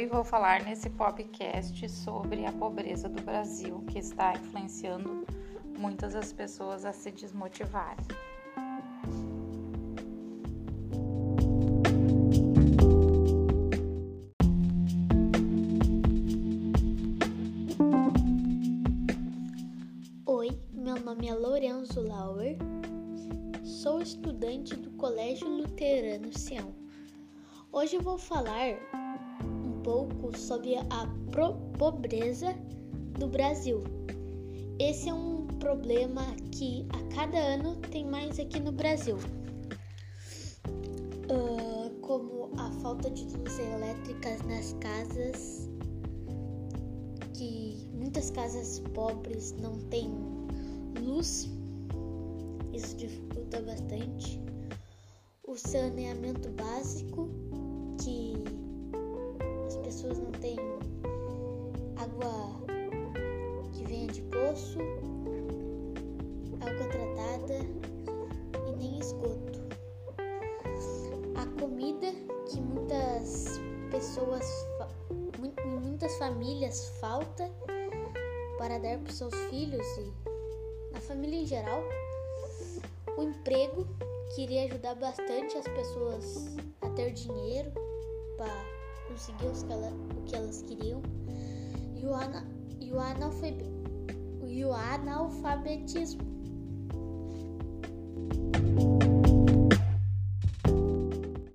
Oi, vou falar nesse podcast sobre a pobreza do Brasil, que está influenciando muitas das pessoas a se desmotivarem. Oi, meu nome é Lorenzo Lauer, sou estudante do Colégio Luterano Sião. Hoje eu vou falar pouco sobre a pobreza do Brasil. Esse é um problema que a cada ano tem mais aqui no Brasil, uh, como a falta de luz elétrica nas casas, que muitas casas pobres não têm luz, isso dificulta bastante. O saneamento básico, que pessoas não têm água que venha de poço, água tratada e nem esgoto. A comida que muitas pessoas, muitas famílias falta para dar para seus filhos e na família em geral. O emprego que iria ajudar bastante as pessoas a ter dinheiro para conseguir o que elas queriam. E o, ana, e o, analfab, e o analfabetismo.